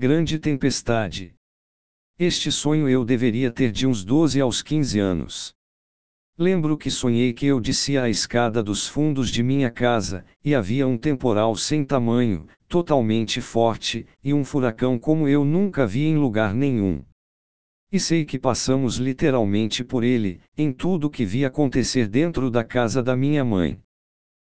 grande tempestade. Este sonho eu deveria ter de uns 12 aos 15 anos. Lembro que sonhei que eu descia a escada dos fundos de minha casa, e havia um temporal sem tamanho, totalmente forte, e um furacão como eu nunca vi em lugar nenhum. E sei que passamos literalmente por ele, em tudo que vi acontecer dentro da casa da minha mãe.